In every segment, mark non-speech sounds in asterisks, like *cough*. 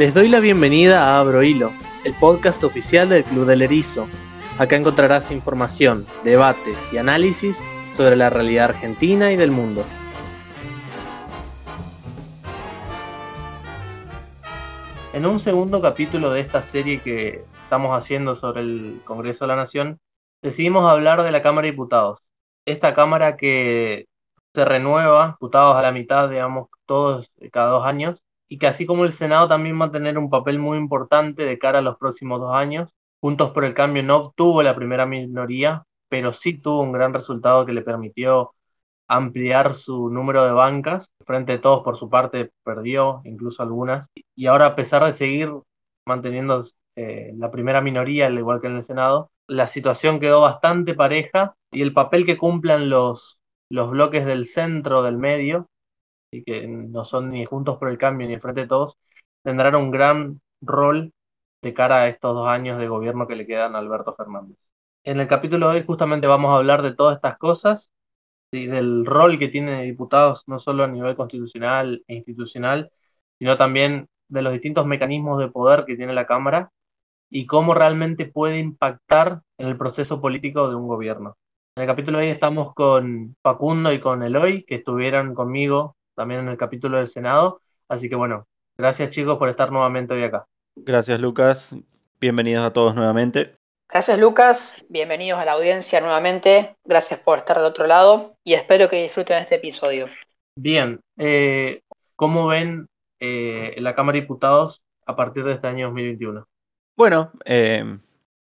Les doy la bienvenida a Abro Hilo, el podcast oficial del Club del Erizo. Acá encontrarás información, debates y análisis sobre la realidad argentina y del mundo. En un segundo capítulo de esta serie que estamos haciendo sobre el Congreso de la Nación, decidimos hablar de la Cámara de Diputados. Esta Cámara que se renueva, diputados a la mitad, digamos, todos cada dos años, y que así como el Senado también va a tener un papel muy importante de cara a los próximos dos años. Juntos por el Cambio no obtuvo la primera minoría, pero sí tuvo un gran resultado que le permitió ampliar su número de bancas. Frente de todos, por su parte, perdió incluso algunas. Y ahora, a pesar de seguir manteniendo eh, la primera minoría, al igual que en el Senado, la situación quedó bastante pareja y el papel que cumplan los, los bloques del centro, del medio, y que no son ni Juntos por el Cambio ni Frente de Todos, tendrán un gran rol de cara a estos dos años de gobierno que le quedan a Alberto Fernández. En el capítulo de hoy justamente vamos a hablar de todas estas cosas y del rol que tienen diputados, no solo a nivel constitucional e institucional, sino también de los distintos mecanismos de poder que tiene la Cámara y cómo realmente puede impactar en el proceso político de un gobierno. En el capítulo de hoy estamos con Facundo y con Eloy, que estuvieron conmigo también en el capítulo del Senado. Así que bueno, gracias chicos por estar nuevamente hoy acá. Gracias Lucas, bienvenidos a todos nuevamente. Gracias Lucas, bienvenidos a la audiencia nuevamente, gracias por estar del otro lado y espero que disfruten este episodio. Bien, eh, ¿cómo ven eh, la Cámara de Diputados a partir de este año 2021? Bueno, eh,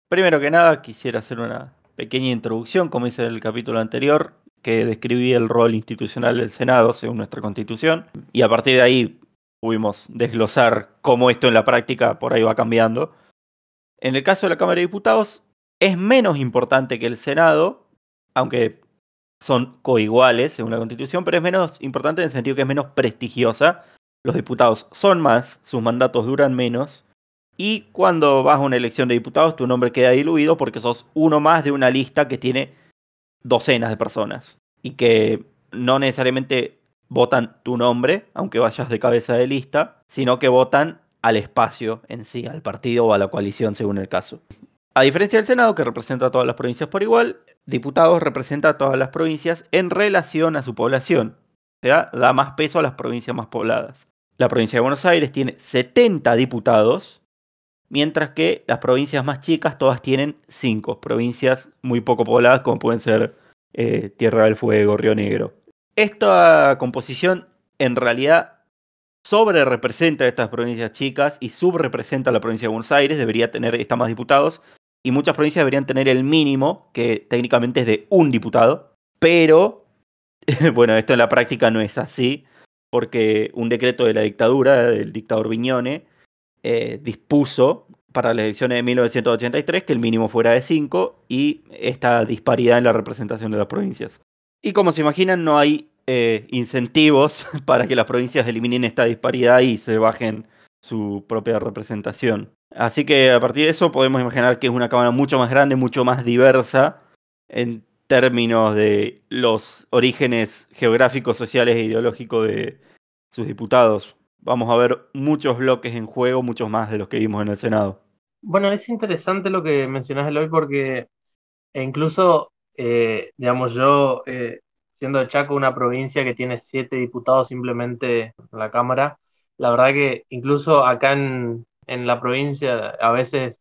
primero que nada quisiera hacer una pequeña introducción, como hice en el capítulo anterior, que describía el rol institucional del Senado según nuestra constitución, y a partir de ahí pudimos desglosar cómo esto en la práctica por ahí va cambiando. En el caso de la Cámara de Diputados, es menos importante que el Senado, aunque son coiguales según la Constitución, pero es menos importante en el sentido que es menos prestigiosa. Los diputados son más, sus mandatos duran menos, y cuando vas a una elección de diputados, tu nombre queda diluido porque sos uno más de una lista que tiene docenas de personas y que no necesariamente votan tu nombre, aunque vayas de cabeza de lista, sino que votan al espacio en sí, al partido o a la coalición según el caso. A diferencia del Senado, que representa a todas las provincias por igual, diputados representa a todas las provincias en relación a su población. O sea, da más peso a las provincias más pobladas. La provincia de Buenos Aires tiene 70 diputados, mientras que las provincias más chicas todas tienen 5 provincias muy poco pobladas, como pueden ser eh, Tierra del Fuego, Río Negro. Esta composición en realidad sobre representa a estas provincias chicas y subrepresenta a la provincia de Buenos Aires, debería tener está más diputados, y muchas provincias deberían tener el mínimo, que técnicamente es de un diputado, pero *laughs* bueno, esto en la práctica no es así, porque un decreto de la dictadura, del dictador Viñone, eh, dispuso para las elecciones de 1983 que el mínimo fuera de 5 y esta disparidad en la representación de las provincias. Y como se imaginan, no hay eh, incentivos *laughs* para que las provincias eliminen esta disparidad y se bajen su propia representación. Así que a partir de eso podemos imaginar que es una Cámara mucho más grande, mucho más diversa en términos de los orígenes geográficos, sociales e ideológicos de sus diputados. Vamos a ver muchos bloques en juego, muchos más de los que vimos en el Senado. Bueno, es interesante lo que mencionas hoy porque incluso, eh, digamos, yo eh, siendo de Chaco una provincia que tiene siete diputados simplemente en la Cámara, la verdad que incluso acá en, en la provincia a veces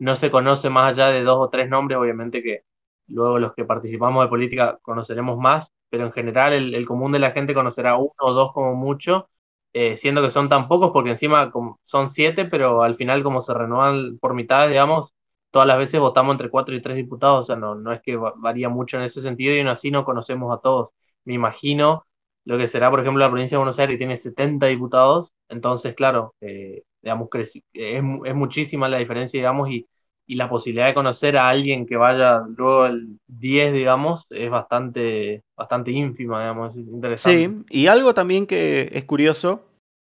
no se conoce más allá de dos o tres nombres, obviamente que luego los que participamos de política conoceremos más, pero en general el, común de la gente conocerá uno o dos como mucho, eh, siendo que son tan pocos porque encima son siete, pero al final como se renuevan por mitad, digamos, todas las veces votamos entre cuatro y tres diputados, o sea, no, no es que varía mucho en ese sentido y aún así no conocemos a todos. Me imagino lo que será, por ejemplo, la provincia de Buenos Aires, que tiene 70 diputados, entonces, claro, eh, digamos, es, es, muchísima la diferencia, digamos, y, y la posibilidad de conocer a alguien que vaya luego el 10, digamos, es bastante, bastante ínfima, digamos, es interesante. Sí, y algo también que es curioso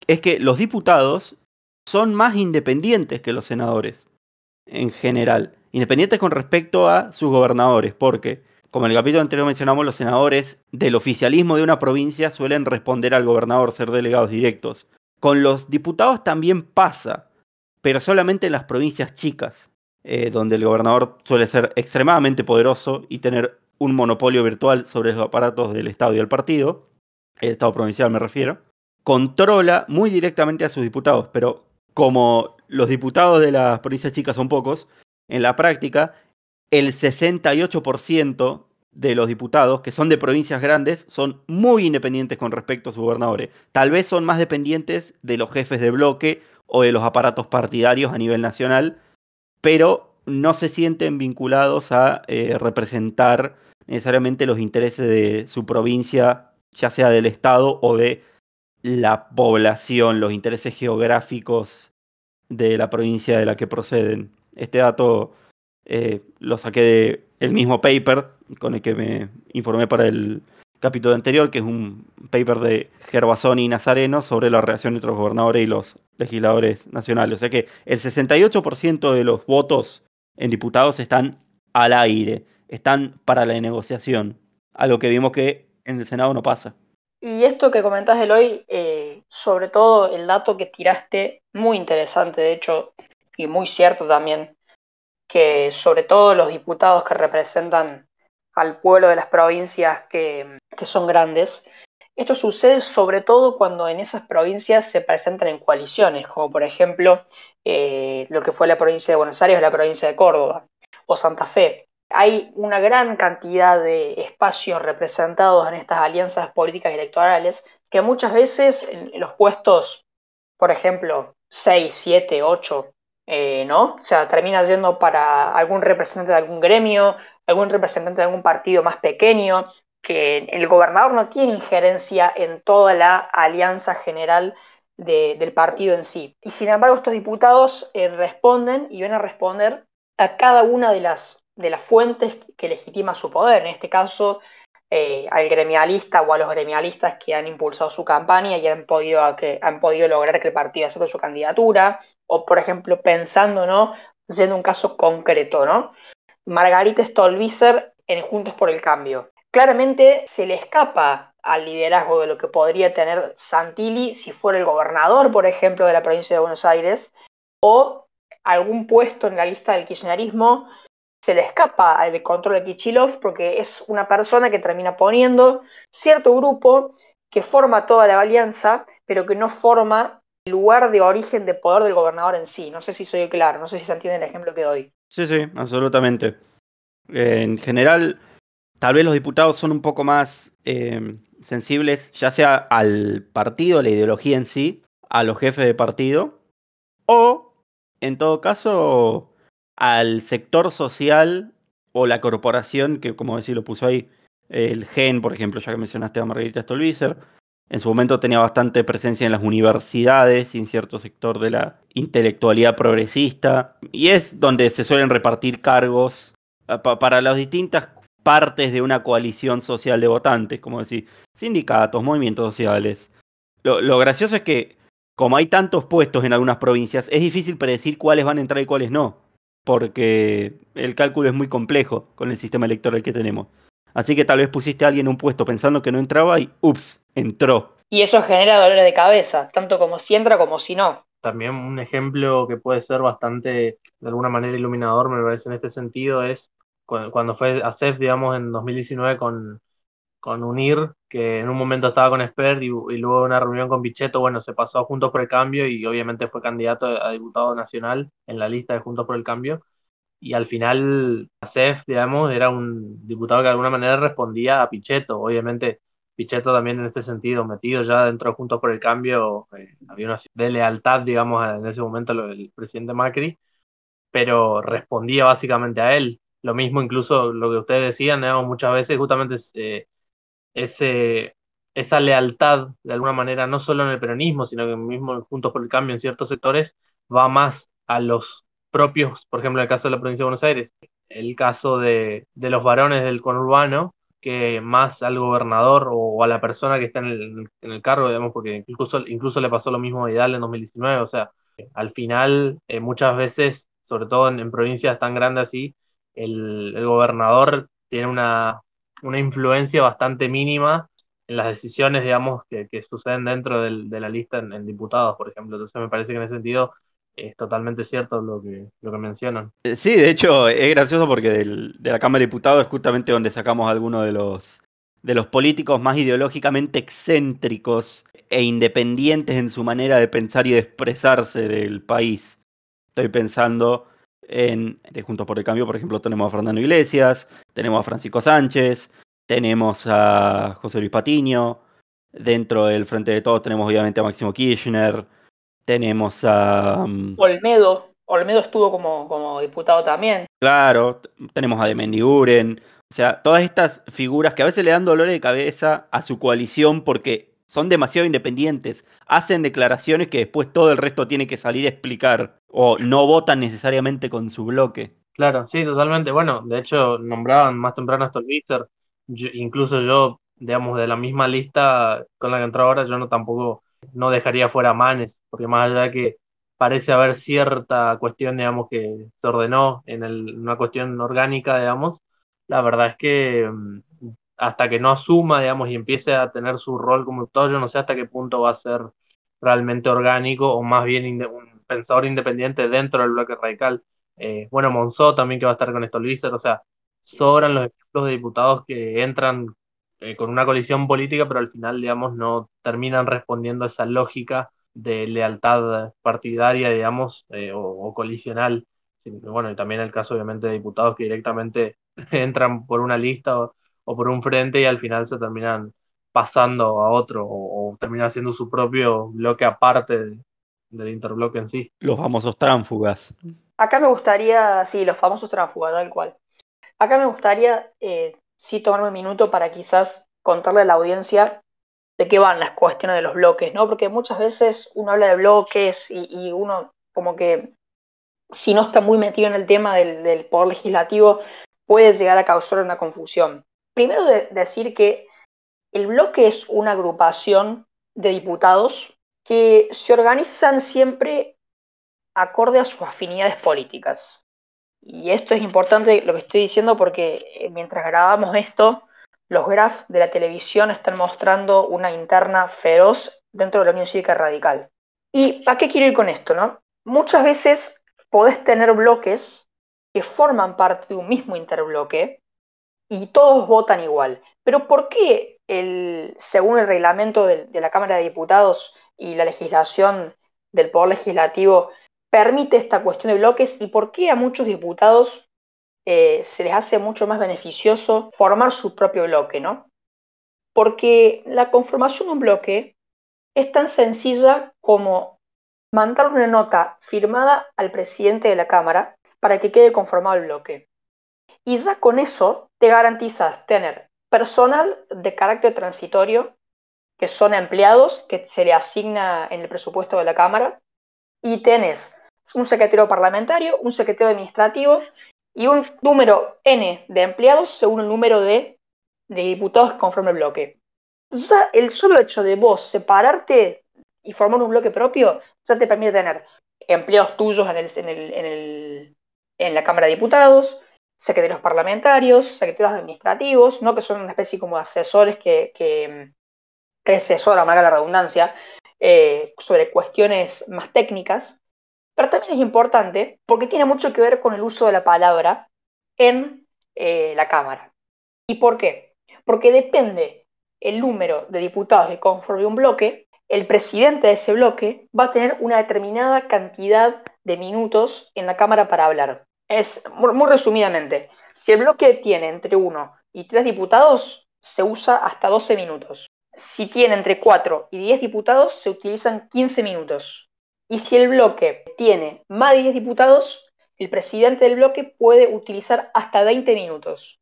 es que los diputados son más independientes que los senadores en general, independientes con respecto a sus gobernadores, porque, como en el capítulo anterior mencionamos, los senadores del oficialismo de una provincia suelen responder al gobernador, ser delegados directos. Con los diputados también pasa, pero solamente en las provincias chicas, eh, donde el gobernador suele ser extremadamente poderoso y tener un monopolio virtual sobre los aparatos del Estado y del partido, el Estado provincial me refiero, controla muy directamente a sus diputados, pero como los diputados de las provincias chicas son pocos, en la práctica el 68% de los diputados que son de provincias grandes son muy independientes con respecto a sus gobernadores. Tal vez son más dependientes de los jefes de bloque o de los aparatos partidarios a nivel nacional, pero no se sienten vinculados a eh, representar necesariamente los intereses de su provincia, ya sea del Estado o de la población, los intereses geográficos de la provincia de la que proceden. Este dato eh, lo saqué del mismo paper con el que me informé para el capítulo anterior, que es un paper de Gervasoni y Nazareno sobre la relación entre los gobernadores y los legisladores nacionales. O sea que el 68% de los votos en diputados están al aire, están para la negociación, algo que vimos que en el Senado no pasa. Y esto que comentás, Eloy, eh, sobre todo el dato que tiraste, muy interesante, de hecho, y muy cierto también, que sobre todo los diputados que representan al pueblo de las provincias que, son grandes. Esto sucede sobre todo cuando en esas provincias se presentan en coaliciones, como por ejemplo eh, lo que fue la provincia de Buenos Aires o la provincia de Córdoba o Santa Fe. Hay una gran cantidad de espacios representados en estas alianzas políticas y electorales que muchas veces en los puestos, por ejemplo, 6, 7, 8, ¿no? O sea, termina yendo para algún representante de algún gremio, algún representante de algún partido más pequeño, que el gobernador no tiene injerencia en toda la alianza general del partido en sí. Y sin embargo, estos diputados eh, responden y van a responder a cada una de las, de las fuentes que legitima su poder. En este caso, eh, al gremialista o a los gremialistas que han impulsado su campaña y han podido, que, han podido lograr que el partido acepte su candidatura, o por ejemplo, pensando, ¿no? Siendo un caso concreto, ¿no? Margarita Stolbizer en Juntos por el Cambio. Claramente se le escapa al liderazgo de lo que podría tener Santilli si fuera el gobernador, por ejemplo, de la provincia de Buenos Aires, o algún puesto en la lista del kirchnerismo se le escapa de control de Kichilov porque es una persona que termina poniendo cierto grupo que forma toda la alianza, pero que no forma el lugar de origen de poder del gobernador en sí. No sé si soy claro, no sé si se entiende el ejemplo que doy. Sí, sí, absolutamente. en general, tal vez los diputados son un poco más eh, sensibles, ya sea al partido, la ideología en sí, a los jefes de partido, o, en todo caso, al sector social o la corporación, que como decir lo puso ahí, el GEN, por ejemplo, ya que mencionaste a Margarita Stolbizer, en su momento tenía bastante presencia en las universidades y en cierto sector de la intelectualidad progresista. Y es donde se suelen repartir cargos eh, para las distintas partes de una coalición social de votantes, como decir, sindicatos, movimientos sociales. Lo, gracioso es que, como hay tantos puestos en algunas provincias, es difícil predecir cuáles van a entrar y cuáles no, porque el cálculo es muy complejo con el sistema electoral que tenemos. Así que tal vez pusiste a alguien en un puesto pensando que no entraba y, ups, entró. Y eso genera dolores de cabeza, tanto como si entra como si no. También un ejemplo que puede ser bastante, de alguna manera, iluminador, me parece, en este sentido, es cuando fue a CEF, digamos, en 2019 con, con UNIR, que en un momento estaba con Esper y, luego una reunión con Pichetto, bueno, se pasó Juntos por el Cambio y obviamente fue candidato a diputado nacional en la lista de Juntos por el Cambio y al final CEF, digamos, era un diputado que de alguna manera respondía a Pichetto. Obviamente, Pichetto también en este sentido, metido ya dentro de Juntos por el Cambio, eh, había una de lealtad, digamos, en ese momento el presidente Macri, pero respondía básicamente a él. Lo mismo incluso lo que ustedes decían, digamos, muchas veces justamente eh, esa lealtad, de alguna manera, no solo en el peronismo, sino que mismo Juntos por el Cambio en ciertos sectores, va más a los propios, por ejemplo, en el caso de la provincia de Buenos Aires, el caso de, los varones del conurbano, que más al gobernador o a la persona que está en el, en el cargo, digamos, porque incluso, incluso le pasó lo mismo a Vidal en 2019, o sea, al final, eh, muchas veces, sobre todo en, provincias tan grandes así, el, gobernador tiene una, una influencia bastante mínima en las decisiones, digamos, que, que suceden dentro del, de la lista en, diputados, por ejemplo. Entonces me parece que en ese sentido es totalmente cierto lo que, lo que mencionan. Eh, sí, de hecho es gracioso porque del, de la Cámara de Diputados es justamente donde sacamos algunos de los, de los políticos más ideológicamente excéntricos e independientes en su manera de pensar y de expresarse del país. Estoy pensando en de Juntos por el Cambio, por ejemplo, tenemos a Fernando Iglesias, tenemos a Francisco Sánchez, tenemos a José Luis Patiño, dentro del Frente de Todos tenemos obviamente a Máximo Kirchner, tenemos a... Um... Olmedo, Olmedo estuvo como, como diputado también. Claro, tenemos a Demendiguren, o sea, todas estas figuras que a veces le dan dolor de cabeza a su coalición porque son demasiado independientes, hacen declaraciones que después todo el resto tiene que salir a explicar o no votan necesariamente con su bloque. Claro, sí, totalmente. Bueno, de hecho, nombraban más temprano a Stolbizer. incluso yo, digamos, de la misma lista con la que entró ahora, yo no tampoco no dejaría fuera a Manes, porque más allá de que parece haber cierta cuestión, digamos, que se ordenó en el, una cuestión orgánica, digamos, la verdad es que mm, hasta que no asuma, digamos, y empiece a tener su rol como todo, yo no sé hasta qué punto va a ser realmente orgánico o más bien un pensador independiente dentro del bloque radical. Eh, bueno, Monzó también que va a estar con Stolbizer, o sea, sobran los ejemplos de diputados que entran eh, con una coalición política, pero al final, digamos, no terminan respondiendo a esa lógica de lealtad partidaria, digamos, eh, o, o, colisional. Bueno, y también el caso, obviamente, de diputados que directamente *laughs* entran por una lista o, por un frente y al final se terminan pasando a otro o, terminan haciendo su propio bloque aparte del interbloque en sí. Los famosos tránfugas. Acá me gustaría, sí, los famosos tránfugas, tal cual. Acá me gustaría eh, sí tomarme un minuto para quizás contarle a la audiencia de qué van las cuestiones de los bloques, ¿no? Porque muchas veces uno habla de bloques y, uno como que si no está muy metido en el tema del, poder legislativo puede llegar a causar una confusión. Primero decir que el bloque es una agrupación de diputados que se organizan siempre acorde a sus afinidades políticas. Y esto es importante lo que estoy diciendo porque eh, mientras grabamos esto, los graphs de la televisión están mostrando una interna feroz dentro de la Unión Cívica Radical. ¿Y para qué quiero ir con esto? No? Muchas veces podés tener bloques que forman parte de un mismo interbloque y todos votan igual. Pero ¿por qué, el, según el reglamento de la Cámara de Diputados y la legislación del Poder Legislativo, permite esta cuestión de bloques y por qué a muchos diputados eh, se les hace mucho más beneficioso formar su propio bloque, ¿no? Porque la conformación de un bloque es tan sencilla como mandar una nota firmada al presidente de la Cámara para que quede conformado el bloque. Y ya con eso te garantizas tener personal de carácter transitorio, que son empleados que se le asigna en el presupuesto de la Cámara, y tenés un secretario parlamentario, un secretario administrativo y un número N de empleados según el número de, diputados que conforman el bloque. El solo hecho de vos separarte y formar un bloque propio ya te permite tener empleados tuyos en, en, la Cámara de Diputados, secretarios parlamentarios, secretarios administrativos, ¿no? que son una especie como de asesores que, que, que asesoran, la redundancia, eh, sobre cuestiones más técnicas. Pero también es importante porque tiene mucho que ver con el uso de la palabra en eh, la Cámara. ¿Y por qué? Porque depende el número de diputados que conforme un bloque, el presidente de ese bloque va a tener una determinada cantidad de minutos en la Cámara para hablar. Es muy resumidamente, si el bloque tiene entre 1 y 3 diputados, se usa hasta 12 minutos. Si tiene entre 4 y 10 diputados, se utilizan 15 minutos. Y si el bloque tiene más de 10 diputados, el presidente del bloque puede utilizar hasta 20 minutos.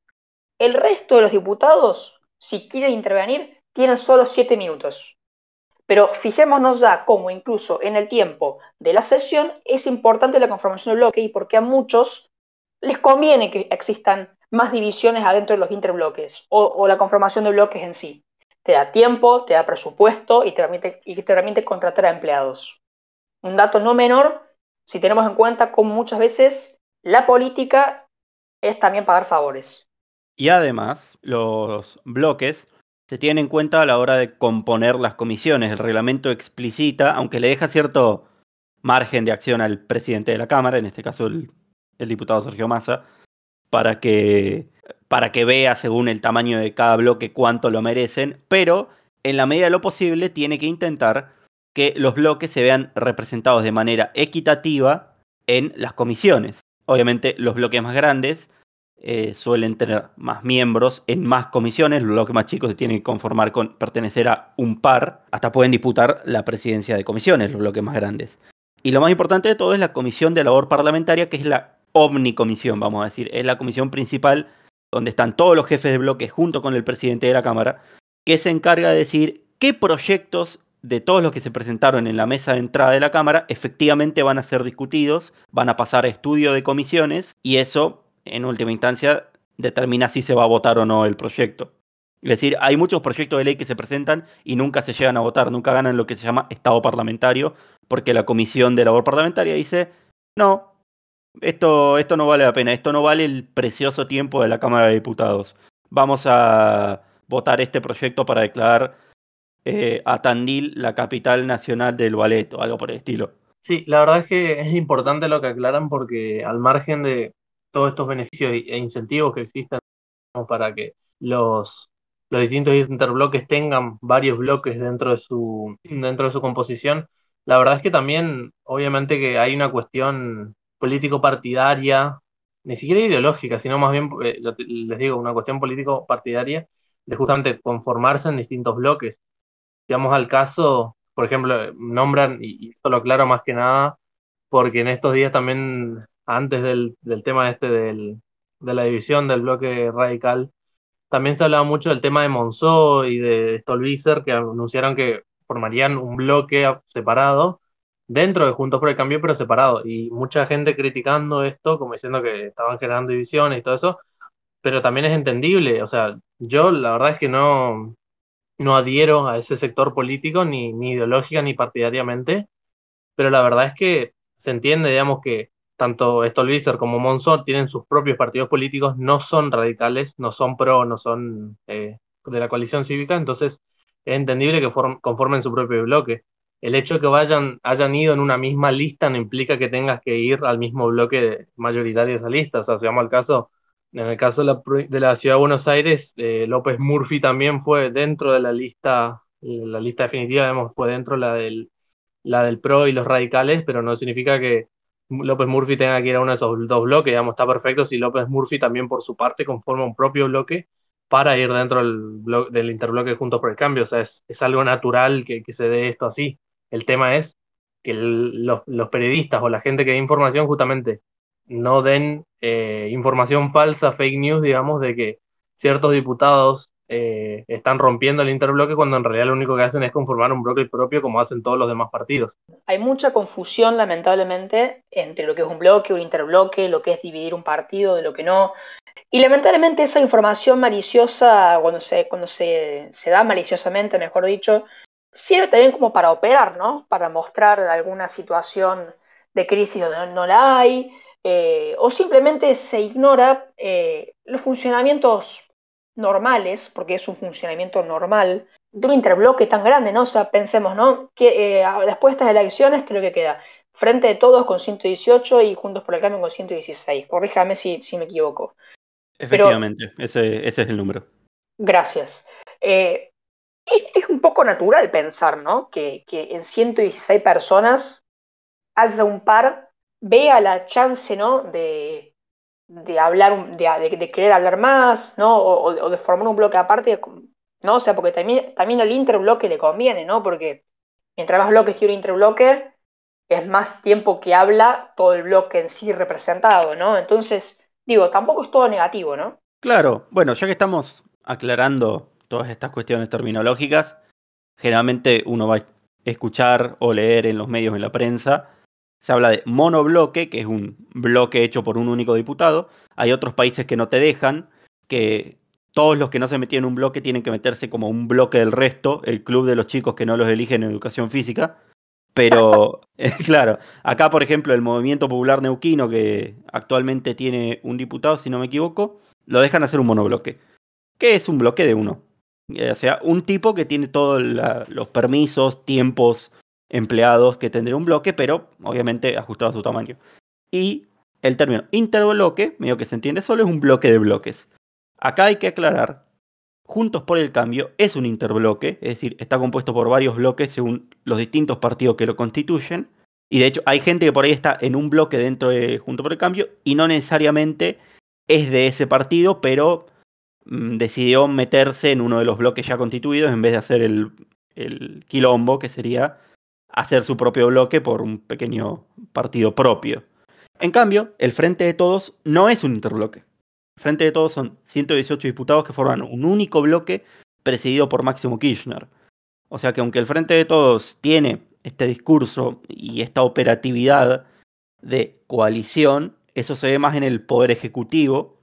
El resto de los diputados, si quieren intervenir, tienen solo 7 minutos. Pero fijémonos ya cómo incluso en el tiempo de la sesión es importante la conformación del bloque y porque a muchos les conviene que existan más divisiones adentro de los interbloques o, la conformación de bloques en sí. Te da tiempo, te da presupuesto y te permite contratar a empleados un dato no menor si tenemos en cuenta cómo muchas veces la política es también pagar favores. Y además, los bloques se tiene en cuenta a la hora de componer las comisiones. El reglamento explicita, aunque le deja cierto margen de acción al presidente de la Cámara, en este caso el, diputado Sergio Massa, para que, para que vea según el tamaño de cada bloque cuánto lo merecen, pero en la medida de lo posible tiene que intentar que los bloques se vean representados de manera equitativa en las comisiones. Obviamente los bloques más grandes eh, suelen tener más miembros en más comisiones, los bloques más chicos se tienen que conformar con pertenecer a un par, hasta pueden disputar la presidencia de comisiones, los bloques más grandes. Y lo más importante de todo es la comisión de labor parlamentaria, que es la omnicomisión, vamos a decir, es la comisión principal donde están todos los jefes de bloques junto con el presidente de la Cámara, que se encarga de decir qué proyectos de todos los que se presentaron en la mesa de entrada de la Cámara efectivamente van a ser discutidos, van a pasar a estudio de comisiones y eso, en última instancia, determina si se va a votar o no el proyecto. Es decir, hay muchos proyectos de ley que se presentan y nunca se llegan a votar, nunca ganan lo que se llama estado parlamentario, porque la comisión de labor parlamentaria dice, no, esto, esto no vale la pena, esto no vale el precioso tiempo de la Cámara de Diputados. Vamos a votar este proyecto para declarar eh, a Tandil la capital nacional del ballet o algo por el estilo. Sí, la verdad es que es importante lo que aclaran porque al margen de todos estos beneficios e incentivos que existen para que los los distintos interbloques tengan varios bloques dentro de su, dentro de su composición. La verdad es que también, obviamente, que hay una cuestión político-partidaria, ni siquiera ideológica, sino más bien, eh, les digo, una cuestión político-partidaria de justamente conformarse en distintos bloques. Digamos al caso, por ejemplo, nombran, y esto lo aclaro más que nada, porque en estos días también, antes del, del tema este del, de la división del bloque radical, también se hablaba mucho del tema de Monzó y de Stolbizer, que anunciaron que formarían un bloque separado dentro de Juntos por el Cambio, pero separado. Y mucha gente criticando esto, como diciendo que estaban generando divisiones y todo eso, pero también es entendible. O sea, yo la verdad es que no, no adhiero a ese sector político, ni, ni ideológica ni partidariamente, pero la verdad es que se entiende, digamos, que tanto Stolbizer como Monzón tienen sus propios partidos políticos, no son radicales, no son pro, no son eh, de la coalición cívica, entonces es entendible que conformen su propio bloque. El hecho de que vayan, hayan ido en una misma lista no implica que tengas que ir al mismo bloque mayoritario de esa lista. O sea, si vamos al caso, en el caso de la, Ciudad de Buenos Aires, eh, López Murphy también fue dentro de la lista, la lista definitiva, digamos, fue dentro la del, la del PRO y los radicales, pero no significa que López Murphy tenga que ir a uno de esos dos bloques, digamos, está perfecto si López Murphy también por su parte conforma un propio bloque para ir dentro del, del interbloque Juntos por el Cambio, o sea, es, algo natural que, se dé esto así. El tema es que los, periodistas o la gente que da información justamente no den eh, información falsa, fake news, digamos, de que ciertos diputados eh, están rompiendo el interbloque cuando en realidad lo único que hacen es conformar un bloque propio como hacen todos los demás partidos. Hay mucha confusión, lamentablemente, entre lo que es un bloque, un interbloque, lo que es dividir un partido de lo que no. Y lamentablemente esa información maliciosa, cuando se, cuando se, se da maliciosamente, mejor dicho, sirve también como para operar, ¿no? Para mostrar alguna situación de crisis donde no la hay, eh, o simplemente se ignora eh, los funcionamientos normales, porque es un funcionamiento normal, de un interbloque tan grande, ¿no? O sea, pensemos, ¿no? Que eh, después de estas elecciones, creo que queda Frente de Todos con 118 y Juntos por el Cambio con 116. Corríjame si, si me equivoco. Efectivamente, ese, ese, es el número. Gracias. Eh, es, un poco natural pensar, ¿no? Que, que en 116 personas haya un par, vea la chance, ¿no? De, de hablar, de, de, querer hablar más, ¿no? O, de formar un bloque aparte, ¿no? O sea, porque también, también al interbloque le conviene, ¿no? Porque mientras más bloques tiene un interbloque, es más tiempo que habla todo el bloque en sí representado, ¿no? Entonces, digo, tampoco es todo negativo, ¿no? Claro, bueno, ya que estamos aclarando todas estas cuestiones terminológicas, generalmente uno va a escuchar o leer en los medios, en la prensa, se habla de monobloque, que es un bloque hecho por un único diputado. Hay otros países que no te dejan, que todos los que no se metían en un bloque tienen que meterse como un bloque del resto, el club de los chicos que no los eligen en educación física. Pero, *laughs* claro, acá por ejemplo el Movimiento Popular Neuquino, que actualmente tiene un diputado, si no me equivoco, lo dejan hacer un monobloque. ¿Qué es un bloque de uno? O sea, un tipo que tiene todos los permisos, tiempos empleados que tendría un bloque, pero obviamente ajustado a su tamaño. Y el término interbloque, medio que se entiende solo, es un bloque de bloques. Acá hay que aclarar, Juntos por el Cambio es un interbloque, es decir, está compuesto por varios bloques según los distintos partidos que lo constituyen. Y de hecho hay gente que por ahí está en un bloque dentro de Juntos por el Cambio y no necesariamente es de ese partido, pero mm, decidió meterse en uno de los bloques ya constituidos en vez de hacer el, el quilombo, que sería hacer su propio bloque por un pequeño partido propio. En cambio, el Frente de Todos no es un interbloque. El Frente de Todos son 118 diputados que forman un único bloque presidido por Máximo Kirchner. O sea que aunque el Frente de Todos tiene este discurso y esta operatividad de coalición, eso se ve más en el poder ejecutivo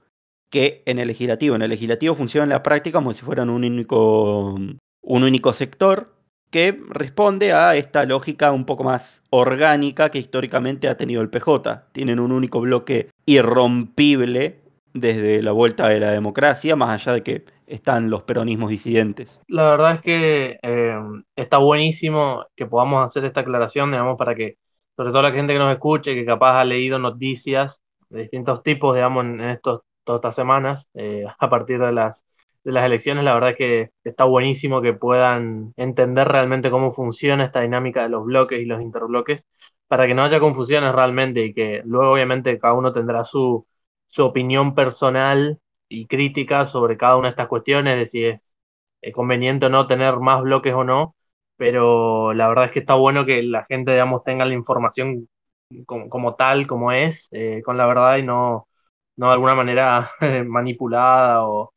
que en el legislativo. En el legislativo funciona en la práctica como si fueran un único, un único sector que responde a esta lógica un poco más orgánica que históricamente ha tenido el PJ. Tienen un único bloque irrompible desde la vuelta de la democracia, más allá de que están los peronismos disidentes. La verdad es que eh, está buenísimo que podamos hacer esta aclaración, digamos, para que, sobre todo la gente que nos escuche, que capaz ha leído noticias de distintos tipos, digamos, en, estos, todas estas semanas, eh, *laughs* a partir de las de las elecciones, la verdad que está buenísimo que puedan entender realmente cómo funciona esta dinámica de los bloques y los interbloques, para que no haya confusiones realmente y que luego obviamente cada uno tendrá su, su opinión personal y crítica sobre cada una de estas cuestiones, de si es conveniente o no tener más bloques o no, pero la verdad es que está bueno que la gente, digamos, tenga la información como, tal, como es, eh, con la verdad y no, no de alguna manera *laughs* manipulada o,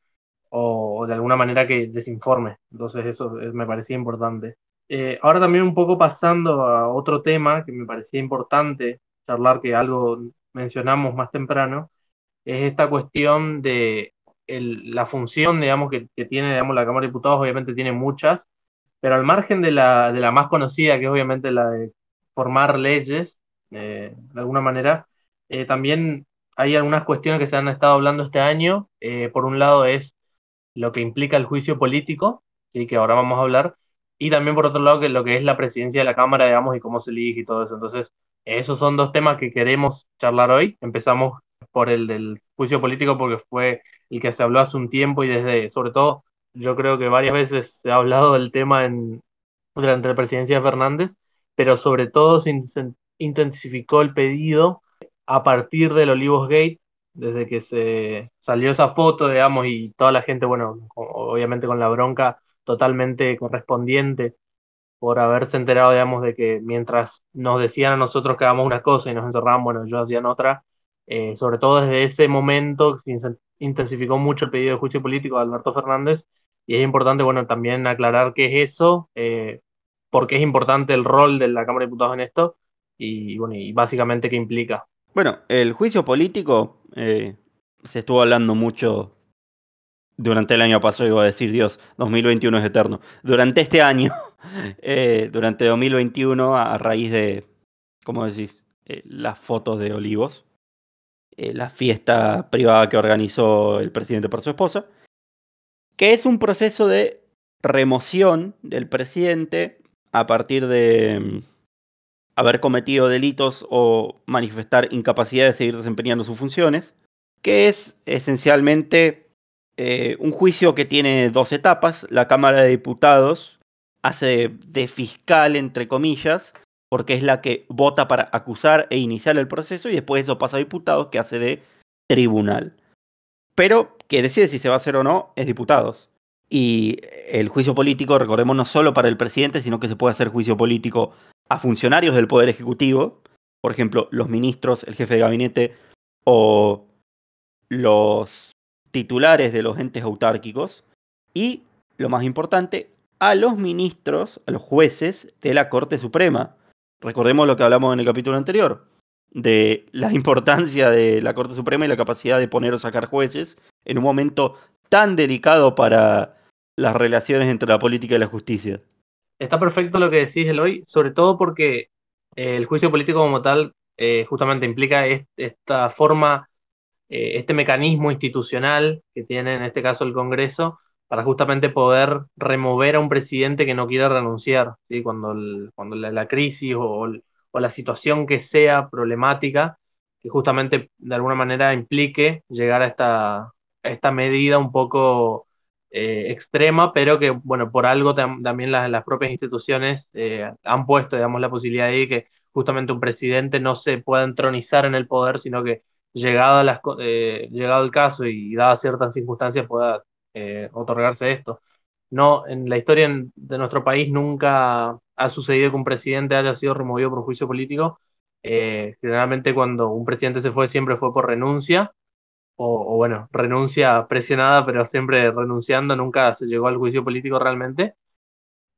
o, de alguna manera que desinforme. Entonces eso me parecía importante. Eh, ahora también un poco pasando a otro tema que me parecía importante charlar, que algo mencionamos más temprano, es esta cuestión de la función, digamos, que, tiene, digamos, la Cámara de Diputados, obviamente tiene muchas, pero al margen de la, de la más conocida, que es obviamente la de formar leyes, eh, de alguna manera, eh, también hay algunas cuestiones que se han estado hablando este año. por un lado es lo que implica el juicio político, ¿sí? que ahora vamos a hablar, y también por otro lado que lo que es la presidencia de la Cámara, digamos, y cómo se elige y todo eso. Entonces, esos son dos temas que queremos charlar hoy. Empezamos por el del juicio político porque fue el que se habló hace un tiempo y desde, sobre todo, yo creo que varias veces se ha hablado del tema en, durante la presidencia de Fernández, pero sobre todo se intensificó el pedido a partir del Olivos Gate desde que se salió esa foto, digamos, y toda la gente, bueno, obviamente con la bronca totalmente correspondiente por haberse enterado, digamos, de que mientras nos decían a nosotros que hagamos una cosa y nos encerraban, bueno, ellos hacían otra, eh, sobre todo desde ese momento se intensificó mucho el pedido de juicio político de Alberto Fernández y es importante, bueno, también aclarar qué es eso, eh, porque es importante el rol de la Cámara de Diputados en esto y, bueno, y básicamente qué implica. Bueno, el juicio político eh, se estuvo hablando mucho durante el año pasado, iba a decir, Dios, 2021 es eterno. Durante este año, *laughs* eh, durante 2021, a, raíz de, ¿cómo decís? Eh, las fotos de Olivos, la fiesta privada que organizó el presidente por su esposa, que es un proceso de remoción del presidente a partir de mm, haber cometido delitos o manifestar incapacidad de seguir desempeñando sus funciones, que es esencialmente eh, un juicio que tiene dos etapas. La Cámara de Diputados hace de fiscal, entre comillas, porque es la que vota para acusar e iniciar el proceso y después eso pasa a diputados que hace de tribunal. Pero que decide si se va a hacer o no es diputados. Y el juicio político, recordemos, no solo para el presidente, sino que se puede hacer juicio político a funcionarios del Poder Ejecutivo, por ejemplo, los ministros, el jefe de gabinete o los titulares de los entes autárquicos, y, lo más importante, a los ministros, a los jueces de la Corte Suprema. Recordemos lo que hablamos en el capítulo anterior, de la *laughs* importancia de la Corte Suprema y la capacidad de poner o sacar jueces en un momento tan delicado para las relaciones entre la política y la justicia. Está perfecto lo que decís, Eloy, sobre todo porque eh, el juicio político como tal eh, justamente implica esta forma, eh, este mecanismo institucional que tiene en este caso el Congreso para justamente poder remover a un presidente que no quiere renunciar, ¿sí? cuando, cuando la, crisis o, la situación que sea problemática, que justamente de alguna manera implique llegar a esta, esta medida un poco eh, extrema, pero que, bueno, por algo también las, las, propias instituciones eh, han puesto, digamos, la posibilidad de que justamente un presidente no se pueda entronizar en el poder, sino que llegado, las, eh, el caso y dadas ciertas circunstancias pueda otorgarse esto. No, en la historia de nuestro país nunca ha sucedido que un presidente haya sido removido por juicio político. generalmente cuando un presidente se fue siempre fue por renuncia o, bueno, renuncia presionada, pero siempre renunciando, nunca se llegó al juicio político realmente.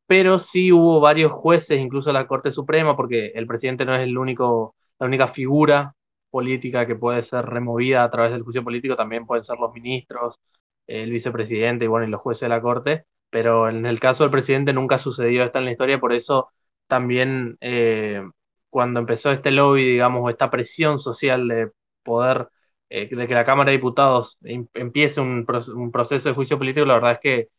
Pero sí hubo varios jueces, incluso la Corte Suprema, porque el presidente no es el único, la única figura política que puede ser removida a través del juicio político, también pueden ser los ministros, el vicepresidente y bueno, y los jueces de la Corte, pero en el caso del presidente nunca sucedió esto en la historia, por eso también eh, cuando empezó este lobby, digamos, esta presión social de poder eh, de que la Cámara de Diputados em, empiece un, proceso de juicio político, la verdad es que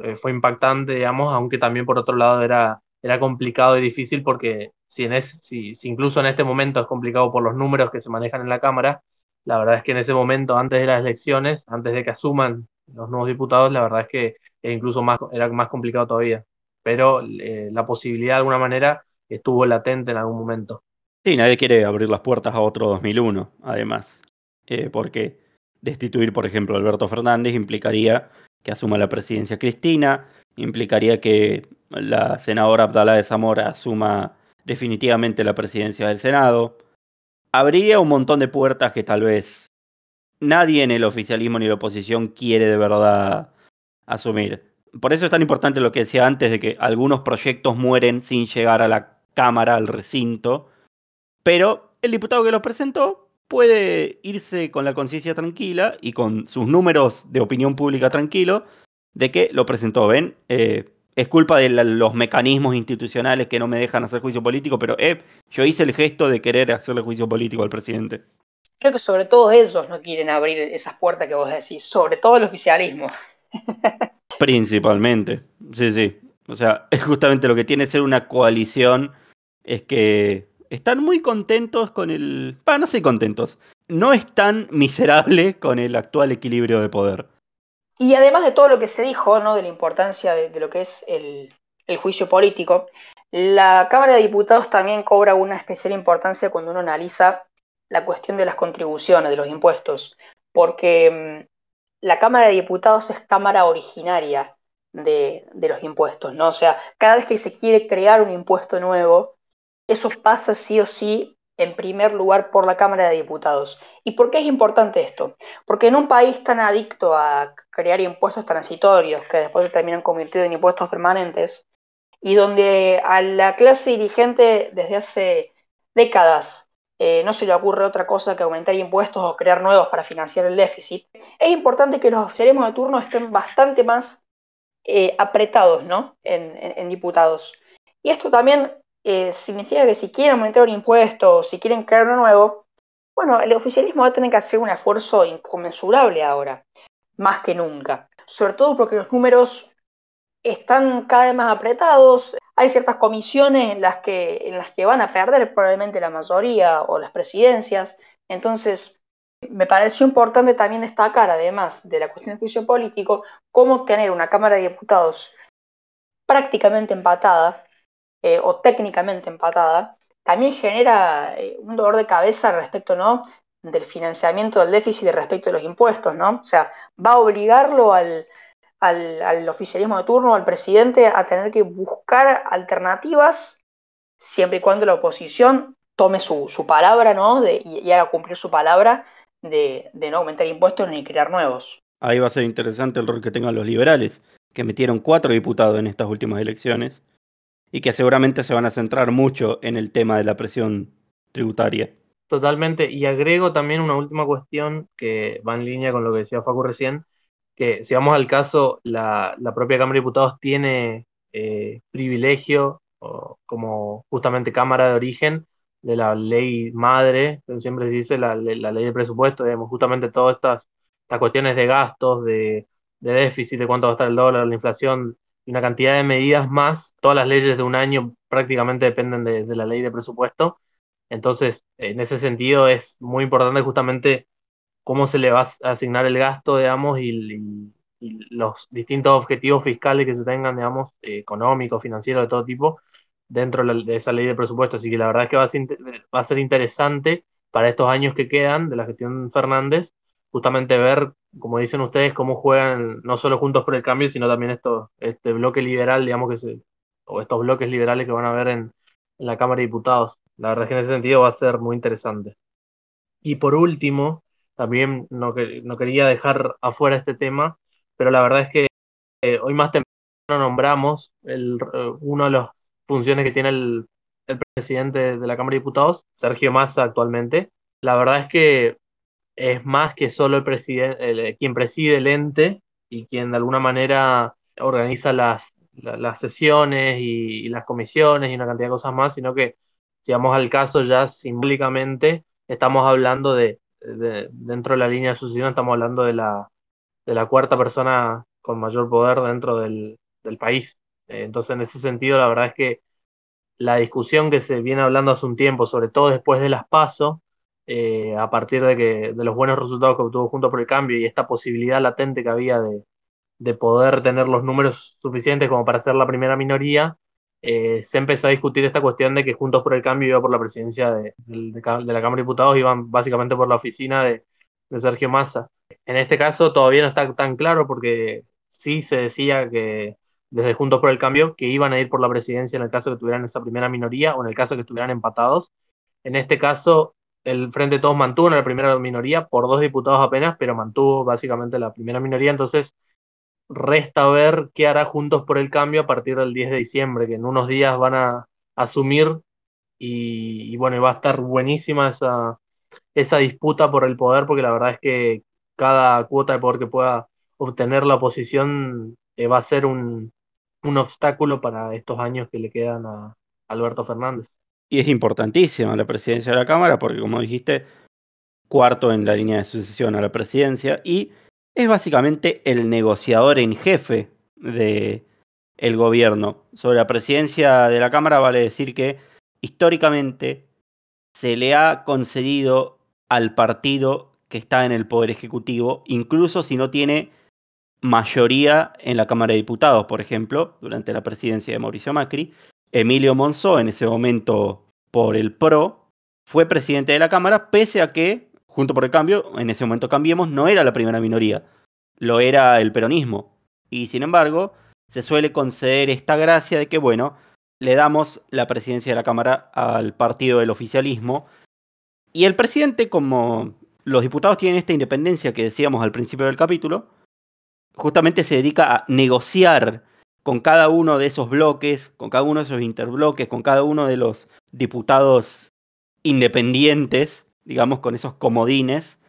eh, fue impactante, digamos, aunque también por otro lado era, era complicado y difícil porque si, en si, incluso en este momento es complicado por los números que se manejan en la Cámara, la verdad es que en ese momento, antes de las elecciones, antes de que asuman los nuevos diputados, la verdad es que incluso más, era más complicado todavía. Pero eh, la posibilidad de alguna manera estuvo latente en algún momento. Sí, nadie quiere abrir las puertas a otro 2001, además. Eh, porque destituir, por ejemplo, a Alberto Fernández implicaría que asuma la presidencia Cristina, implicaría que la senadora Abdalá de Zamora asuma definitivamente la presidencia del Senado. Habría un montón de puertas que tal vez nadie en el oficialismo ni la oposición quiere de verdad asumir. Por eso es tan importante lo que decía antes de que algunos proyectos mueren sin llegar a la Cámara, al recinto. Pero el diputado que los presentó puede irse con la conciencia tranquila y con sus números de opinión pública tranquilo de que lo presentó. ¿Ven? Eh, es culpa de los mecanismos institucionales que no me dejan hacer juicio político, pero eh, yo hice el gesto de querer hacerle juicio político al presidente. Creo que sobre todo ellos no quieren abrir esas puertas que vos decís, sobre todo el oficialismo. *laughs* Principalmente, sí, sí. O sea, es *laughs* justamente lo que tiene ser una coalición, es que están muy contentos con el... Ah, no sé contentos. No es tan miserable con el actual equilibrio de poder. Y además de todo lo que se dijo, ¿no? De la importancia de, lo que es el, juicio político, la Cámara de Diputados también cobra una especial importancia cuando uno analiza la cuestión de las contribuciones, de los impuestos, porque mm, la Cámara de Diputados es cámara originaria de, de, los impuestos, ¿no? O sea, cada vez que se quiere crear un impuesto nuevo, eso pasa sí o sí en primer lugar por la Cámara de Diputados. ¿Y por qué es importante esto? Porque en un país tan adicto a crear impuestos transitorios que después se terminan convirtiendo en impuestos permanentes, y donde a la clase dirigente desde hace décadas eh, no se le ocurre otra cosa que aumentar impuestos o crear nuevos para financiar el déficit, es importante que los oficialismos de turno estén bastante más eh, apretados ¿no? en diputados. Y esto también eh, significa que si quieren aumentar un impuesto o si quieren crear uno nuevo, bueno, el oficialismo va a tener que hacer un esfuerzo inconmensurable ahora, más que nunca. Sobre todo porque los números están cada vez más apretados, hay ciertas comisiones en las que, en las que van a perder probablemente la mayoría o las presidencias, entonces me pareció importante también destacar, además de la cuestión de juicio político, cómo tener una Cámara de Diputados prácticamente empatada eh, o técnicamente empatada, también genera eh, un dolor de cabeza respecto ¿no? del financiamiento del déficit respecto de los impuestos, ¿no? O sea, va a obligarlo al, al, oficialismo de turno, al presidente, a tener que buscar alternativas siempre y cuando la oposición tome su, palabra, ¿no? De, y, haga cumplir su palabra de, de no aumentar impuestos ni crear nuevos. Ahí va a ser interesante el rol que tengan los liberales, que metieron cuatro diputados en estas últimas elecciones y que seguramente se van a centrar mucho en el tema de la presión tributaria. Totalmente, y agrego también una última cuestión que va en línea con lo que decía Facu recién, que si vamos al caso, la, propia Cámara de Diputados tiene eh, privilegio como justamente Cámara de Origen de la ley madre, siempre se dice la, ley de presupuesto, digamos, justamente todas estas, estas cuestiones de gastos, de, déficit, de cuánto va a estar el dólar, la inflación y una cantidad de medidas más. Todas las leyes de un año prácticamente dependen de, la ley de presupuesto. Entonces, en ese sentido es muy importante justamente cómo se le va a asignar el gasto, digamos, y, los distintos objetivos fiscales que se tengan, digamos, económicos, financieros, de todo tipo, dentro de esa ley de presupuesto. Así que la verdad es que va a ser, va a ser interesante para estos años que quedan de la gestión Fernández, justamente ver, como dicen ustedes, cómo juegan no solo Juntos por el Cambio, sino también esto, este bloque liberal, digamos, que se, o estos bloques liberales que van a ver en, la Cámara de Diputados. La verdad es que en ese sentido va a ser muy interesante. Y por último, también no, quería dejar afuera este tema, pero la verdad es que eh, hoy más temprano nombramos el, eh, una de las funciones que tiene el, el, presidente de la Cámara de Diputados, Sergio Massa actualmente. La verdad es que es más que solo el presidente, quien preside el ente y quien de alguna manera organiza las, las sesiones y, las comisiones y una cantidad de cosas más, sino que si vamos al caso ya simbólicamente, estamos hablando de dentro de la línea de sucesión estamos hablando de la, de la cuarta persona con mayor poder dentro del, del país. Eh, entonces, en ese sentido, la verdad es que la discusión que se viene hablando hace un tiempo, sobre todo después de las PASO, eh, a partir de, que, de los buenos resultados que obtuvo Junto por el Cambio y esta posibilidad latente que había de, de poder tener los números suficientes como para ser la primera minoría, eh, se empezó a discutir esta cuestión de que Juntos por el Cambio iba por la presidencia de, de, la Cámara de Diputados, iban básicamente por la oficina de, de, Sergio Massa. En este caso todavía no está tan claro porque sí se decía que desde Juntos por el Cambio que iban a ir por la presidencia en el caso que tuvieran esa primera minoría o en el caso que estuvieran empatados. En este caso, el Frente Todos mantuvo en la primera minoría por dos diputados apenas, pero mantuvo básicamente la primera minoría. Entonces, resta ver qué hará Juntos por el Cambio a partir del 10 de diciembre, que en unos días van a asumir y, y bueno, va a estar buenísima esa, esa disputa por el poder, porque la verdad es que cada cuota de poder que pueda obtener la oposición eh, va a ser un, un obstáculo para estos años que le quedan a Alberto Fernández. Y es importantísima la presidencia de la Cámara, porque como dijiste, cuarto en la línea de sucesión a la presidencia y es básicamente el negociador en jefe de el gobierno. Sobre la presidencia de la Cámara vale decir que históricamente se le ha concedido al partido que está en el poder ejecutivo, incluso si no tiene mayoría en la Cámara de Diputados, por ejemplo, durante la presidencia de Mauricio Macri, Emilio Monzó, en ese momento por el PRO, fue presidente de la Cámara, pese a que Junto por el Cambio, en ese momento Cambiemos, no era la primera minoría, lo era el peronismo. Y sin embargo, se suele conceder esta gracia de que, bueno, le damos la presidencia de la Cámara al partido del oficialismo. Y el presidente, como los diputados tienen esta independencia que decíamos al principio del capítulo, justamente se dedica a negociar con cada uno de esos bloques, con cada uno de esos interbloques, con cada uno de los diputados independientes digamos, con esos comodines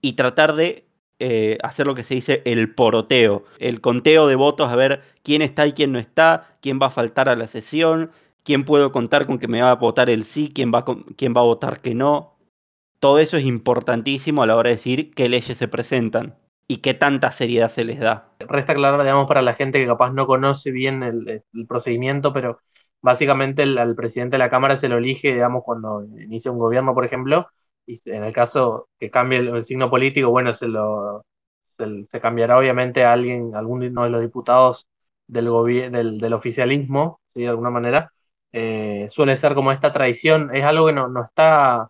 y tratar de eh, hacer lo que se dice el poroteo, el conteo de votos, a ver quién está y quién no está, quién va a faltar a la sesión, quién puedo contar con que me va a votar el sí, quién va, quién va a votar que no. Todo eso es importantísimo a la hora de decir qué leyes se presentan y qué tanta seriedad se les da. Resta claro, digamos, para la gente que capaz no conoce bien el, el procedimiento, pero básicamente el, al presidente de la Cámara se lo elige, digamos, cuando inicia un gobierno, por ejemplo, y en el caso que cambie el, signo político, bueno, se lo se, cambiará obviamente a alguien, alguno de los diputados del, del, del oficialismo, ¿sí? de alguna manera. Eh, suele ser como esta tradición, es algo que no, no está,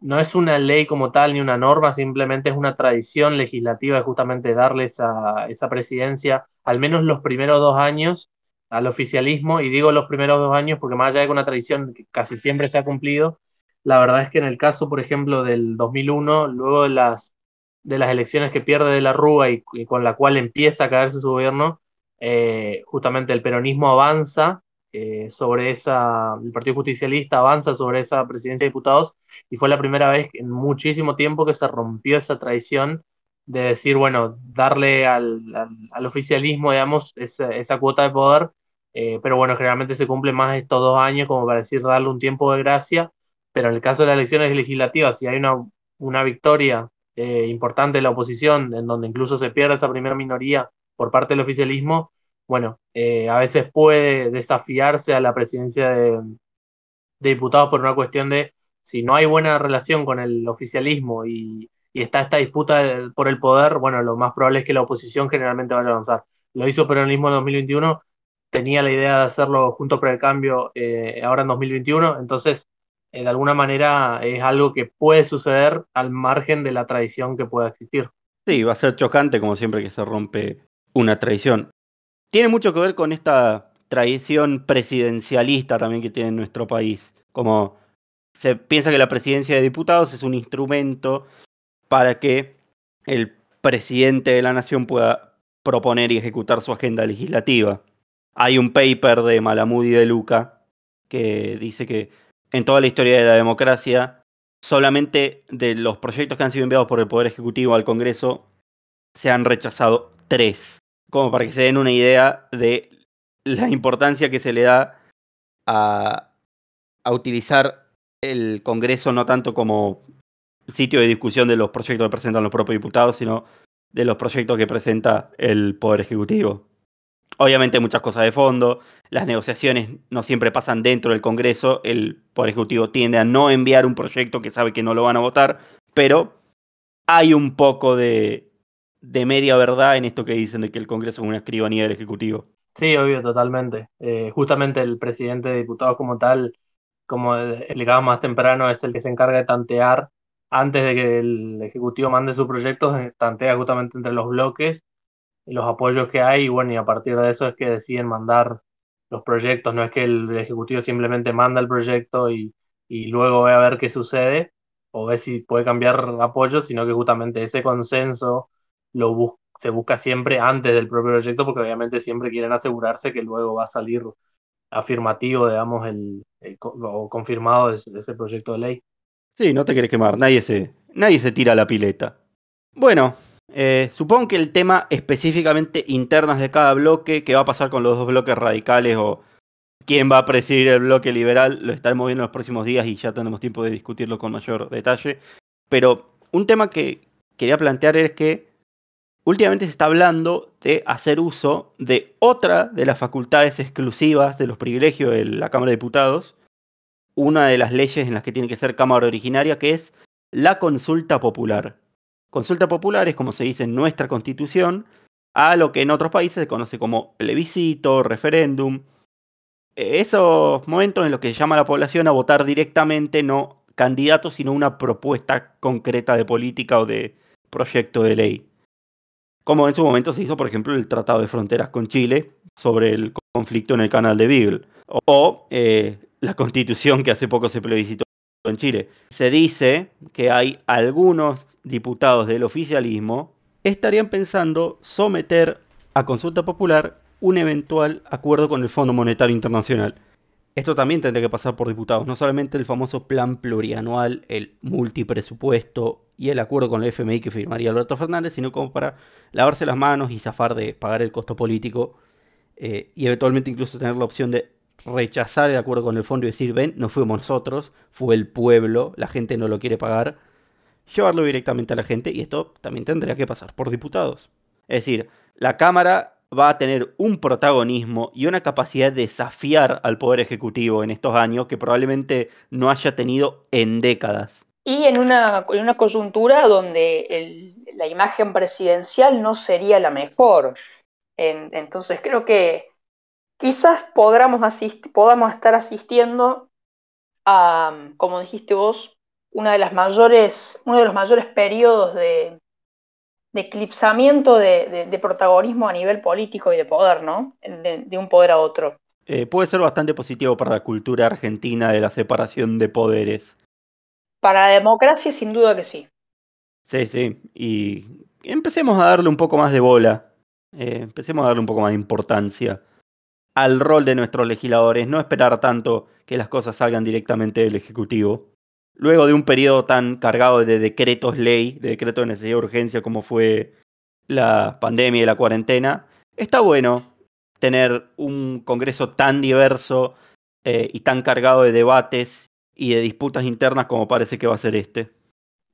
no es una ley como tal ni una norma, simplemente es una tradición legislativa de justamente darle esa, esa presidencia, al menos los primeros dos años, al oficialismo, y digo los primeros dos años porque más allá de que una tradición que casi siempre se ha cumplido, la verdad es que en el caso, por ejemplo, del 2001, luego de las, de las elecciones que pierde de la Rúa y, con la cual empieza a caerse su gobierno, eh, justamente el peronismo avanza eh, sobre esa, el Partido Justicialista avanza sobre esa presidencia de diputados y fue la primera vez en muchísimo tiempo que se rompió esa tradición de decir, bueno, darle al, al, oficialismo, digamos, esa, esa, cuota de poder, eh, pero bueno, generalmente se cumple más estos dos años como para decir darle un tiempo de gracia. Pero en el caso de las elecciones legislativas, si hay una, una victoria eh, importante de la oposición, en donde incluso se pierde esa primera minoría por parte del oficialismo, bueno, eh, a veces puede desafiarse a la presidencia de, diputados por una cuestión de si no hay buena relación con el oficialismo y, está esta disputa por el poder, bueno, lo más probable es que la oposición generalmente vaya a avanzar. Lo hizo Peronismo en 2021, tenía la idea de hacerlo junto por el cambio eh, ahora en 2021, entonces eh, de alguna manera es algo que puede suceder al margen de la tradición que pueda existir. Sí, va a ser chocante como siempre que se rompe una tradición. Tiene mucho que ver con esta tradición presidencialista también que tiene nuestro país. Como se piensa que la presidencia de diputados es un instrumento para que el presidente de la nación pueda proponer y ejecutar su agenda legislativa. Hay un paper de Malamud y de Luca que dice que en toda la historia de la democracia, solamente de los proyectos que han sido enviados por el Poder Ejecutivo al Congreso, se han rechazado tres. Como para que se den una idea de la importancia que se le da a, a utilizar el Congreso no tanto como sitio de discusión de los proyectos que presentan los propios diputados, sino de los proyectos que presenta el Poder Ejecutivo. Obviamente muchas cosas de fondo, las negociaciones no siempre pasan dentro del Congreso, el Poder Ejecutivo tiende a no enviar un proyecto que sabe que no lo van a votar, pero hay un poco de, media verdad en esto que dicen de que el Congreso es una escribanía del Ejecutivo. Sí, obvio, totalmente. Eh, justamente el presidente de diputados como tal, como explicaba más temprano, es el que se encarga de tantear antes de que el Ejecutivo mande su proyecto, eh, tantea justamente entre los bloques los apoyos que hay y bueno, y a partir de eso es que deciden mandar los proyectos, no es que el Ejecutivo simplemente manda el proyecto y, y luego ve a ver qué sucede o ve si puede cambiar apoyo, sino que justamente ese consenso lo se busca siempre antes del propio proyecto porque obviamente siempre quieren asegurarse que luego va a salir afirmativo, digamos, el, o confirmado de, ese proyecto de ley. Sí, no te quieres quemar, nadie se, nadie se tira la pileta. Bueno, eh, supongo que el tema específicamente internas de cada bloque, qué va a pasar con los dos bloques radicales o quién va a presidir el bloque liberal, lo estaremos viendo en los próximos días y ya tenemos tiempo de discutirlo con mayor detalle. Pero un tema que quería plantear es que últimamente se está hablando de hacer uso de otra de las facultades exclusivas de los privilegios de la Cámara de Diputados, una de las leyes en las que tiene que ser Cámara originaria, que es la consulta popular. Consulta popular es como se dice en nuestra constitución, a lo que en otros países se conoce como plebiscito, referéndum. Esos momentos en los que se llama a la población a votar directamente, no candidatos, sino una propuesta concreta de política o de proyecto de ley. Como en su momento se hizo, por ejemplo, el Tratado de Fronteras con Chile sobre el conflicto en el canal de Beagle. O eh, la constitución que hace poco se plebiscitó en Chile. Se dice que hay algunos diputados del oficialismo estarían pensando someter a consulta popular un eventual acuerdo con el Fondo Monetario Internacional. Esto también tendría que pasar por diputados, no solamente el famoso plan plurianual, el multipresupuesto y el acuerdo con el FMI que firmaría Alberto Fernández, sino como para lavarse las manos y zafar de pagar el costo político eh, y eventualmente incluso tener la opción de rechazar el acuerdo con el fondo y decir, ven, no fuimos nosotros, fue el pueblo, la gente no lo quiere pagar, llevarlo directamente a la gente y esto también tendría que pasar por diputados. Es decir, la Cámara va a tener un protagonismo y una capacidad de desafiar al Poder Ejecutivo en estos años que probablemente no haya tenido en décadas. Y en una, en una coyuntura donde la imagen presidencial no sería la mejor. entonces creo que quizás podamos, podamos estar asistiendo a, como dijiste vos, una de las mayores, uno de los mayores periodos de, eclipsamiento de, protagonismo a nivel político y de poder, ¿no? De, un poder a otro. Eh, puede ser bastante positivo para la cultura argentina de la separación de poderes. Para la democracia, sin duda que sí. Sí, sí. Y empecemos a darle un poco más de bola. Eh, empecemos a darle un poco más de importancia al rol de nuestros legisladores, no esperar tanto que las cosas salgan directamente del Ejecutivo. Luego de un periodo tan cargado de decretos ley, de decretos de necesidad de urgencia como fue la pandemia y la cuarentena, está bueno tener un Congreso tan diverso eh, y tan cargado de debates y de disputas internas como parece que va a ser este.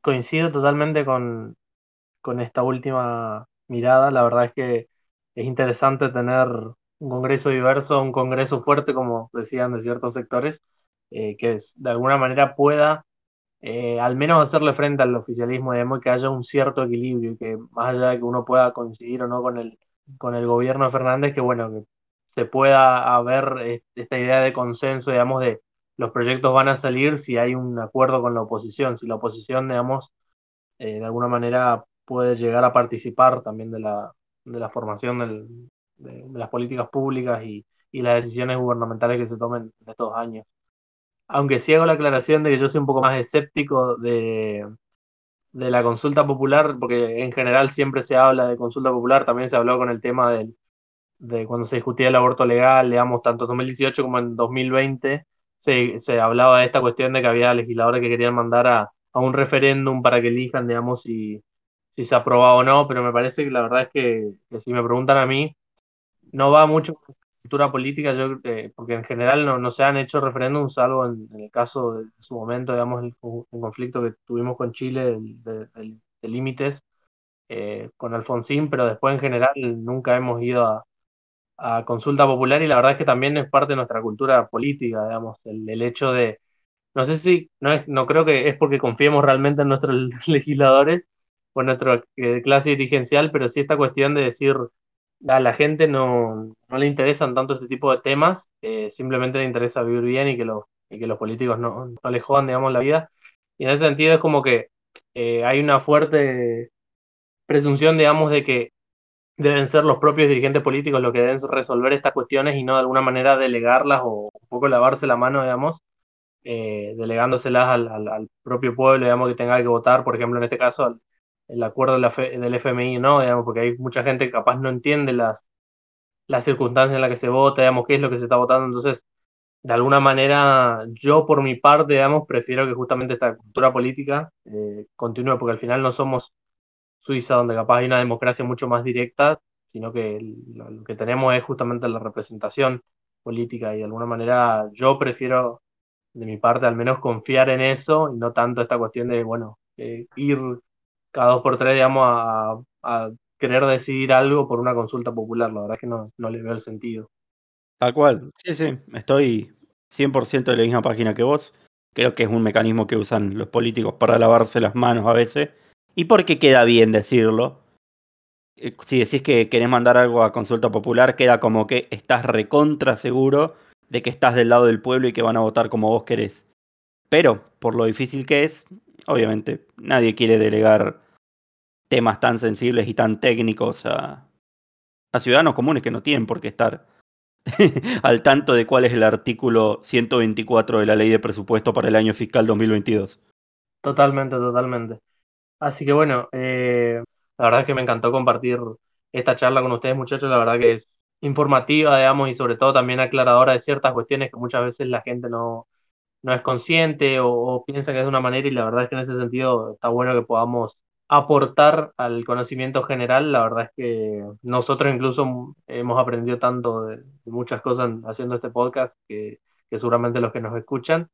Coincido totalmente con, con esta última mirada. La verdad es que es interesante tener un Congreso diverso, un Congreso fuerte, como decían de ciertos sectores, eh, que de alguna manera pueda eh, al menos hacerle frente al oficialismo, digamos, que haya un cierto equilibrio, que más allá de que uno pueda coincidir o no con el, con el gobierno de Fernández, que bueno, que se pueda haber esta idea de consenso, digamos, de los proyectos van a salir si hay un acuerdo con la oposición, si la oposición, digamos, eh, de alguna manera puede llegar a participar también de la, de la formación de, las políticas públicas y, y las decisiones gubernamentales que se tomen en estos años aunque sí hago la aclaración de que yo soy un poco más escéptico de, de la consulta popular, porque en general siempre se habla de consulta popular, también se habló con el tema del, de cuando se discutía el aborto legal, digamos, tanto en 2018 como en 2020, se, se hablaba de esta cuestión de que había legisladores que querían mandar a, a un referéndum para que elijan, digamos, si, si se aprobaba o no, pero me parece que la verdad es que, que si me preguntan a mí, no va mucho cultura política, yo eh, porque en general no, no, se han hecho referéndums, salvo en, el caso de, su momento, digamos, el, conflicto que tuvimos con Chile de, límites eh, con Alfonsín, pero después en general nunca hemos ido a, a, consulta popular y la verdad es que también es parte de nuestra cultura política, digamos, el, el hecho de, no sé si, no, es, no creo que es porque confiemos realmente en nuestros *laughs* legisladores o en nuestra eh, clase dirigencial, pero sí esta cuestión de decir a la gente no, no le interesan tanto este tipo de temas, eh, simplemente le interesa vivir bien y que los, y que los políticos no, no le jodan, digamos, la vida. Y en ese sentido es como que eh, hay una fuerte presunción, digamos, de que deben ser los propios dirigentes políticos los que deben resolver estas cuestiones y no de alguna manera delegarlas o un poco lavarse la mano, digamos, eh, delegándoselas al, al, al, propio pueblo, digamos, que tenga que votar, por ejemplo, en este caso, el acuerdo del FMI no, digamos, porque hay mucha gente que capaz no entiende las, las circunstancias en las que se vota, digamos, qué es lo que se está votando. Entonces, de alguna manera, yo por mi parte, digamos, prefiero que justamente esta cultura política eh, continúe, porque al final no somos Suiza, donde capaz hay una democracia mucho más directa, sino que lo, lo que tenemos es justamente la representación política y de alguna manera yo prefiero, de mi parte, al menos confiar en eso y no tanto esta cuestión de, bueno, eh, ir cada dos por tres, digamos, a, a, querer decidir algo por una consulta popular. La verdad es que no, no le veo el sentido. Tal cual. Sí, sí, estoy 100% de la misma página que vos. Creo que es un mecanismo que usan los políticos para lavarse las manos a veces. Y porque queda bien decirlo. Eh, si decís que querés mandar algo a consulta popular, queda como que estás recontra seguro de que estás del lado del pueblo y que van a votar como vos querés. Pero, por lo difícil que es, obviamente nadie quiere delegar temas tan sensibles y tan técnicos a, ciudadanos comunes que no tienen por qué estar *laughs* al tanto de cuál es el artículo 124 de la ley de presupuesto para el año fiscal 2022. Totalmente, totalmente. Así que bueno, eh, la verdad es que me encantó compartir esta charla con ustedes muchachos, la verdad que es informativa, digamos, y sobre todo también aclaradora de ciertas cuestiones que muchas veces la gente no, no es consciente o, o, piensa que es de una manera y la verdad es que en ese sentido está bueno que podamos aportar al conocimiento general. La verdad es que nosotros incluso hemos aprendido tanto de, de muchas cosas haciendo este podcast que, que, seguramente los que nos escuchan.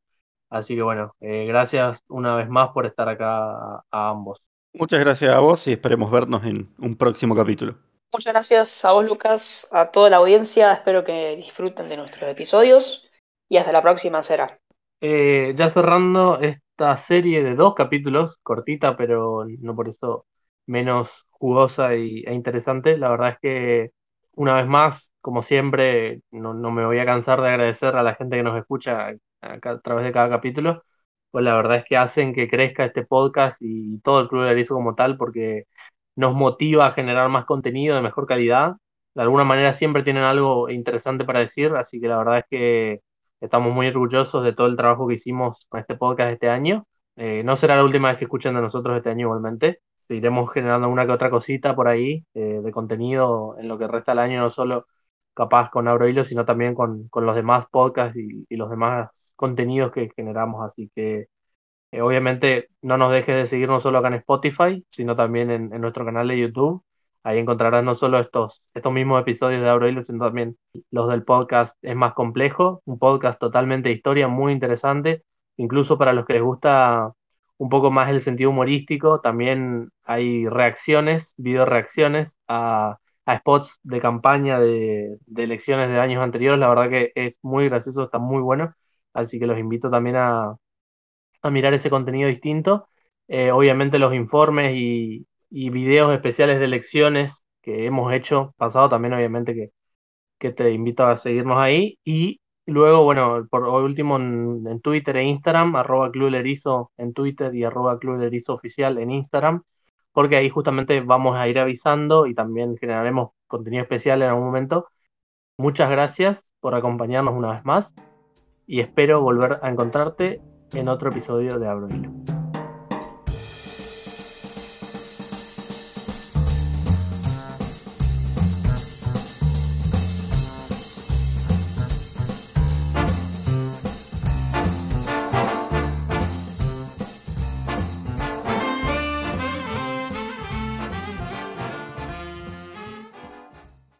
Así que bueno, eh, gracias una vez más por estar acá a, a ambos. Muchas gracias a vos y esperemos vernos en un próximo capítulo. Muchas gracias a vos, Lucas, a toda la audiencia. Espero que disfruten de nuestros episodios y hasta la próxima será. Eh, ya cerrando esta serie de dos capítulos, cortita, pero no por eso menos jugosa y, e interesante, la verdad es que una vez más, como siempre, no, no, me voy a cansar de agradecer a la gente que nos escucha a, través de cada capítulo, pues la verdad es que hacen que crezca este podcast y todo el Club de Erizo como tal, porque nos motiva a generar más contenido de mejor calidad. De alguna manera siempre tienen algo interesante para decir, así que la verdad es que Estamos muy orgullosos de todo el trabajo que hicimos con este podcast este año. Eh, no será la última vez que escuchen de nosotros este año igualmente. Seguiremos generando una que otra cosita por ahí eh, de contenido en lo que resta del año, no solo capaz con Abrohilo, sino también con, con los demás podcasts y, y, los demás contenidos que generamos. Así que eh, obviamente no nos dejes de seguirnos solo acá en Spotify, sino también en, en nuestro canal de YouTube Ahí encontrarás no solo estos, estos mismos episodios de Auro sino también los del podcast Es Más Complejo, un podcast totalmente de historia, muy interesante, incluso para los que les gusta un poco más el sentido humorístico, también hay reacciones, video reacciones a, a spots de campaña de, elecciones de años anteriores. La verdad que es muy gracioso, está muy bueno. Así que los invito también a, mirar ese contenido distinto. Eh, obviamente los informes y, y, videos especiales de elecciones que hemos hecho pasado también obviamente que, que te invito a seguirnos ahí. Y luego, bueno, por último en, Twitter e Instagram, arroba Club en Twitter y arroba Club Oficial en Instagram porque ahí justamente vamos a ir avisando y también generaremos contenido especial en algún momento. Muchas gracias por acompañarnos una vez más y espero volver a encontrarte en otro episodio de Abro